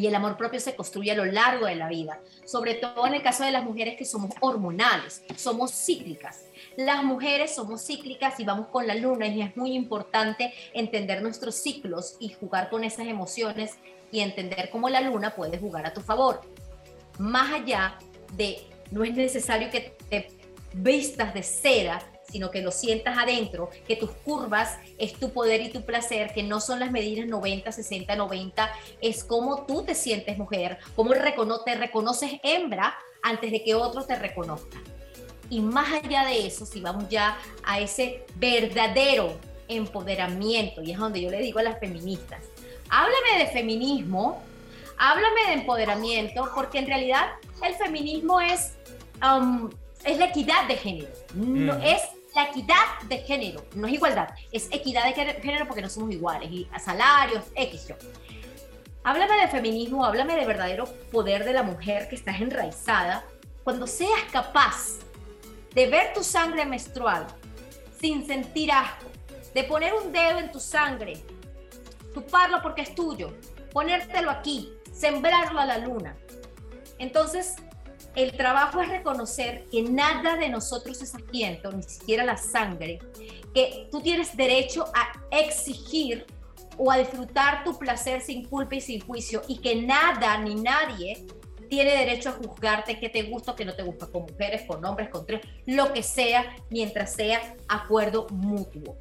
y el amor propio se construye a lo largo de la vida, sobre todo en el caso de las mujeres que somos hormonales, somos cíclicas. Las mujeres somos cíclicas y vamos con la luna y es muy importante entender nuestros ciclos y jugar con esas emociones y entender cómo la luna puede jugar a tu favor. Más allá de, no es necesario que te vistas de cera sino que lo sientas adentro, que tus curvas es tu poder y tu placer, que no son las medidas 90, 60, 90, es como tú te sientes mujer, cómo te reconoces hembra antes de que otro te reconozca. Y más allá de eso, si vamos ya a ese verdadero empoderamiento, y es donde yo le digo a las feministas, háblame de feminismo, háblame de empoderamiento, porque en realidad el feminismo es, um, es la equidad de género, no, es la equidad de género, no es igualdad, es equidad de género porque no somos iguales, y a salarios, X. Háblame de feminismo, háblame de verdadero poder de la mujer que estás enraizada. Cuando seas capaz de ver tu sangre menstrual sin sentir asco, de poner un dedo en tu sangre, tuparlo porque es tuyo, ponértelo aquí, sembrarlo a la luna. Entonces, el trabajo es reconocer que nada de nosotros es asiento, ni siquiera la sangre, que tú tienes derecho a exigir o a disfrutar tu placer sin culpa y sin juicio y que nada ni nadie tiene derecho a juzgarte qué te gusta o qué no te gusta, con mujeres, con hombres, con tres, lo que sea, mientras sea acuerdo mutuo.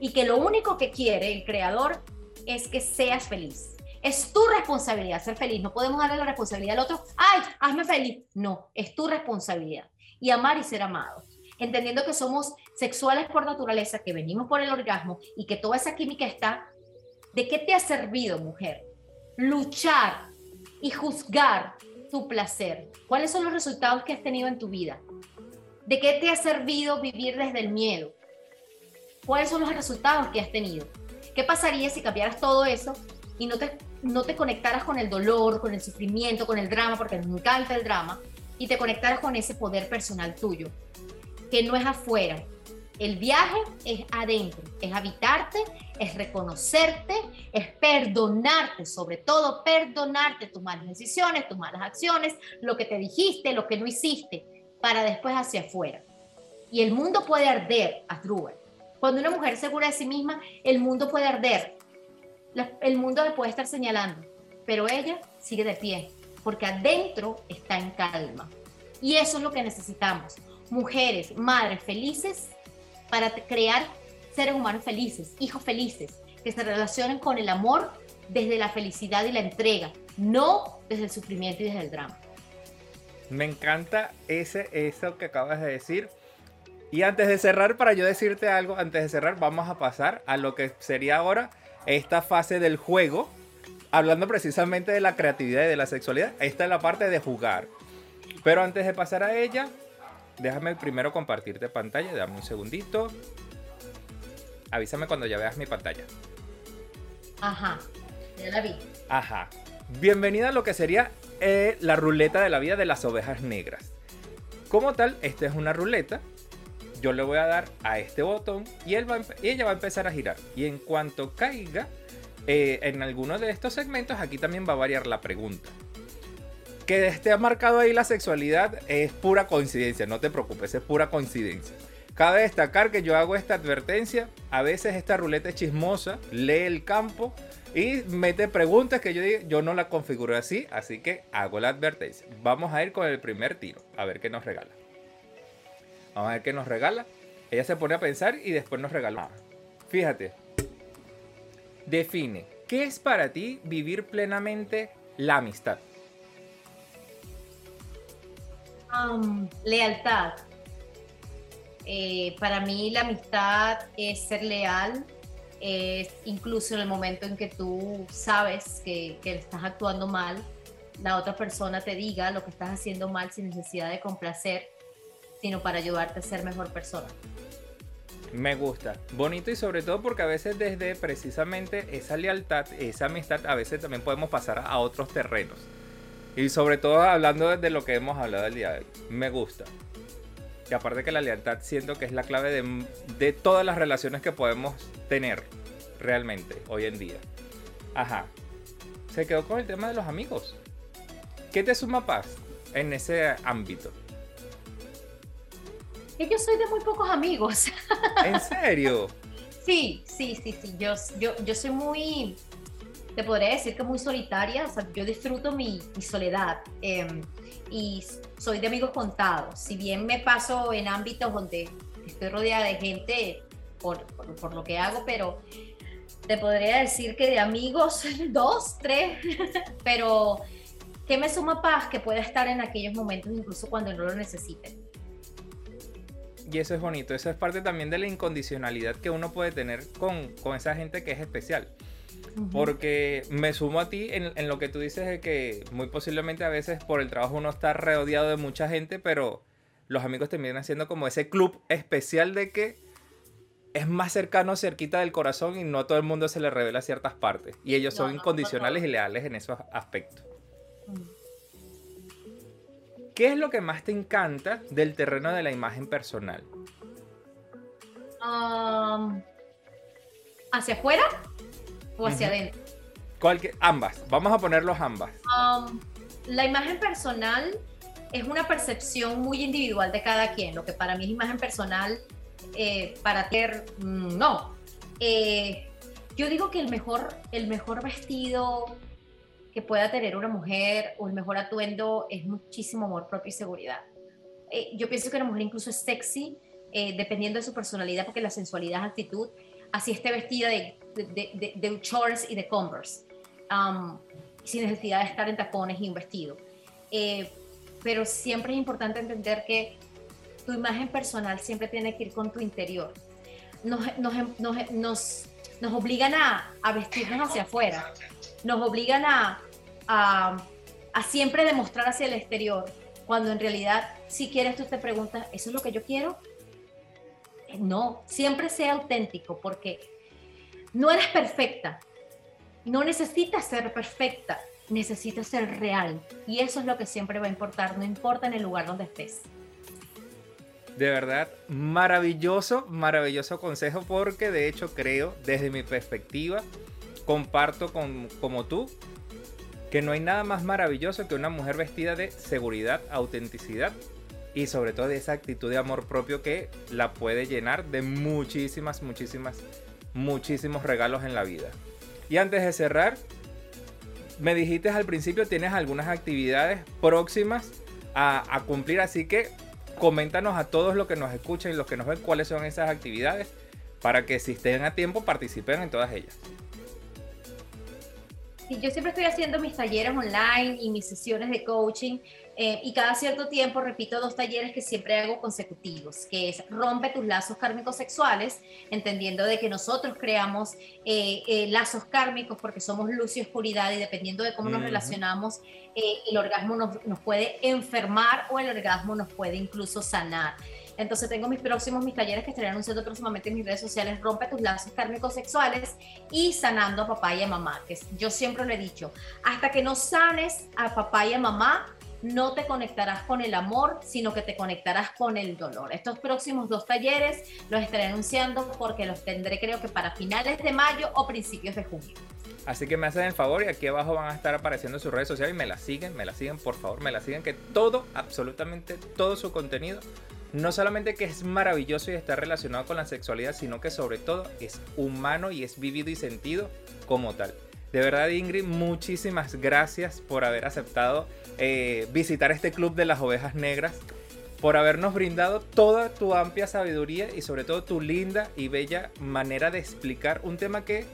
Y que lo único que quiere el creador es que seas feliz. Es tu responsabilidad ser feliz. No podemos darle la responsabilidad al otro. Ay, hazme feliz. No, es tu responsabilidad. Y amar y ser amado. Entendiendo que somos sexuales por naturaleza, que venimos por el orgasmo y que toda esa química está. ¿De qué te ha servido, mujer? Luchar y juzgar tu placer. ¿Cuáles son los resultados que has tenido en tu vida? ¿De qué te ha servido vivir desde el miedo? ¿Cuáles son los resultados que has tenido? ¿Qué pasaría si cambiaras todo eso y no te, no te conectaras con el dolor, con el sufrimiento, con el drama, porque me encanta el drama, y te conectaras con ese poder personal tuyo, que no es afuera. El viaje es adentro, es habitarte, es reconocerte, es perdonarte, sobre todo perdonarte tus malas decisiones, tus malas acciones, lo que te dijiste, lo que no hiciste, para después hacia afuera. Y el mundo puede arder, Asdrúbal. Cuando una mujer segura de sí misma, el mundo puede arder, el mundo le puede estar señalando, pero ella sigue de pie, porque adentro está en calma. Y eso es lo que necesitamos. Mujeres, madres felices para crear seres humanos felices, hijos felices, que se relacionen con el amor desde la felicidad y la entrega, no desde el sufrimiento y desde el drama. Me encanta ese, eso que acabas de decir. Y antes de cerrar, para yo decirte algo, antes de cerrar, vamos a pasar a lo que sería ahora esta fase del juego, hablando precisamente de la creatividad y de la sexualidad. Esta es la parte de jugar. Pero antes de pasar a ella, déjame primero compartirte pantalla. Dame un segundito. Avísame cuando ya veas mi pantalla. Ajá, ya la vi. Ajá. Bienvenida a lo que sería eh, la ruleta de la vida de las ovejas negras. Como tal, esta es una ruleta yo le voy a dar a este botón y, ella va a empezar a girar. Y en cuanto caiga eh, en alguno de estos segmentos, aquí también va a variar la pregunta. Que esté marcado ahí la sexualidad es pura coincidencia, no te preocupes, es pura coincidencia. Cabe destacar que yo hago esta advertencia, a veces esta ruleta es chismosa, lee el campo y mete preguntas que yo yo no la configuro así, así que hago la advertencia. Vamos a ir con el primer tiro, a ver qué nos regala. Vamos a ver qué nos regala. Ella se pone a pensar y después nos regala. Fíjate. Define, ¿qué es para ti vivir plenamente la amistad? Um, lealtad. Eh, para mí la amistad es ser leal, es incluso en el momento en que tú sabes que, que, estás actuando mal, la otra persona te diga lo que estás haciendo mal sin necesidad de complacer sino para ayudarte a ser mejor persona. Me gusta. Bonito y sobre todo porque a veces desde precisamente esa lealtad, esa amistad, a veces también podemos pasar a otros terrenos. Y sobre todo hablando de lo que hemos hablado el día de hoy. Me gusta. Y aparte que la lealtad siento que es la clave de, de todas las relaciones que podemos tener realmente hoy en día. Ajá. Se quedó con el tema de los amigos. ¿Qué te suma paz en ese ámbito? Que yo soy de muy pocos amigos. ¿En serio? sí, sí, sí, sí. Yo, yo, yo soy muy, te podría decir que muy solitaria. O sea, yo disfruto mi, soledad. Em, y soy de amigos contados. Si bien me paso en ámbitos donde estoy rodeada de gente por, por, lo que hago, pero te podría decir que de amigos, dos, tres, pero ¿qué me suma paz? Que pueda estar en aquellos momentos, incluso cuando no lo necesite Y eso es bonito, eso es parte también de la incondicionalidad que uno puede tener con, con esa gente que es especial. Porque me sumo a ti en, en, lo que tú dices de que muy posiblemente a veces por el trabajo uno está rodeado de mucha gente, pero los amigos terminan siendo como ese club especial de que es más cercano, cerquita del corazón y no a todo el mundo se le revela ciertas partes. Y ellos son incondicionales y leales en esos aspectos. ¿Qué es lo que más te encanta del terreno de la imagen personal? Um, ¿Hacia afuera o hacia adentro? ambas. Vamos a ponerlos ambas. Um, la imagen personal es una percepción muy individual de cada quien. Lo que para mí es imagen personal, eh, para ter, mm, no. Eh, yo digo que el mejor, el mejor vestido que pueda tener una mujer o el mejor atuendo es muchísimo amor propio y seguridad. Eh, yo pienso que la mujer incluso es sexy dependiendo de su personalidad, porque la sensualidad es actitud. Así esté vestida de, de, de, shorts y de converse, um, sin necesidad de estar en tacones y un vestido pero siempre es importante entender que tu imagen personal siempre tiene que ir con tu interior. Nos, nos, nos, nos, obligan a, a, vestirnos hacia afuera, nos obligan a, a, siempre demostrar hacia el exterior, cuando en realidad si quieres tú te preguntas, ¿eso es lo que yo quiero? No, siempre sea auténtico porque no eres perfecta, no necesitas ser perfecta, necesitas ser real. Y eso es lo que siempre va a importar, no importa en el lugar donde estés. De verdad, maravilloso, maravilloso consejo porque de hecho creo, desde mi perspectiva, comparto con, como tú, que no hay nada más maravilloso que una mujer vestida de seguridad, autenticidad y sobre todo de esa actitud de amor propio que la puede llenar de muchísimas, muchísimas, muchísimos regalos en la vida. Y antes de cerrar, me dijiste al principio tienes algunas actividades próximas a, cumplir, así que coméntanos a todos los que nos escuchan y los que nos ven cuáles son esas actividades para que si estén a tiempo participen en todas ellas. Yo siempre estoy haciendo mis talleres online y mis sesiones de coaching eh, y cada cierto tiempo repito dos talleres que siempre hago consecutivos, que es rompe tus lazos kármicos sexuales, entendiendo de que nosotros creamos eh, eh, lazos kármicos porque somos luz y oscuridad y dependiendo de cómo nos relacionamos, el orgasmo nos, nos, puede enfermar o el orgasmo nos puede incluso sanar. Entonces tengo mis próximos, mis talleres que estaré anunciando próximamente en mis redes sociales, rompe tus lazos kármicos sexuales y sanando a papá y a mamá, que yo siempre lo he dicho, hasta que no sanes a papá y a mamá, no te conectarás con el amor, sino que te conectarás con el dolor. Estos próximos dos talleres los estaré anunciando porque los tendré creo que para finales de mayo o principios de junio. Así que me hacen el favor y aquí abajo van a estar apareciendo sus redes sociales y me la siguen, me la siguen, por favor, me la siguen, que todo, absolutamente todo su contenido, no solamente que es maravilloso y está relacionado con la sexualidad, sino que sobre todo es humano y es vivido y sentido como tal. De verdad, Ingrid, muchísimas gracias por haber aceptado eh, visitar este club de las ovejas negras, por habernos brindado toda tu amplia sabiduría y sobre todo tu linda y bella manera de explicar un tema que,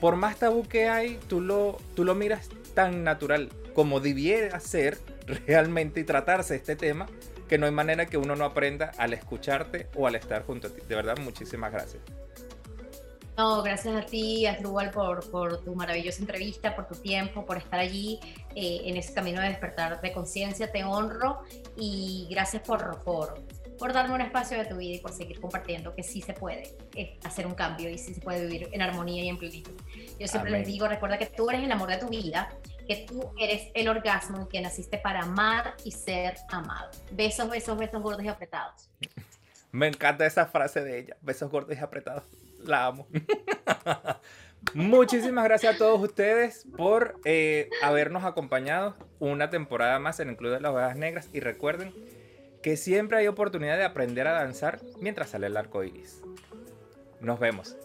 por más tabú que hay, tú lo, tú lo miras tan natural como debiera ser realmente y tratarse este tema, que no hay manera que uno no aprenda al escucharte o al estar junto a ti. De verdad, muchísimas gracias. No, gracias a ti, Asdrúbal, por, por tu maravillosa entrevista, por tu tiempo, por estar allí eh, en ese camino de despertar de conciencia. Te honro y gracias por, por, por darme un espacio de tu vida y por seguir compartiendo que sí se puede eh, hacer un cambio y sí se puede vivir en armonía y en plenitud. Yo siempre les digo, recuerda que tú eres el amor de tu vida, que tú eres el orgasmo, que naciste para amar y ser amado. Besos, besos, besos gordos y apretados. Me encanta esa frase de ella, besos gordos y apretados la amo. Muchísimas gracias a todos ustedes por eh, habernos acompañado una temporada más en el Club de las Ovejas Negras. Y recuerden que siempre hay oportunidad de aprender a danzar mientras sale el arco iris. Nos vemos.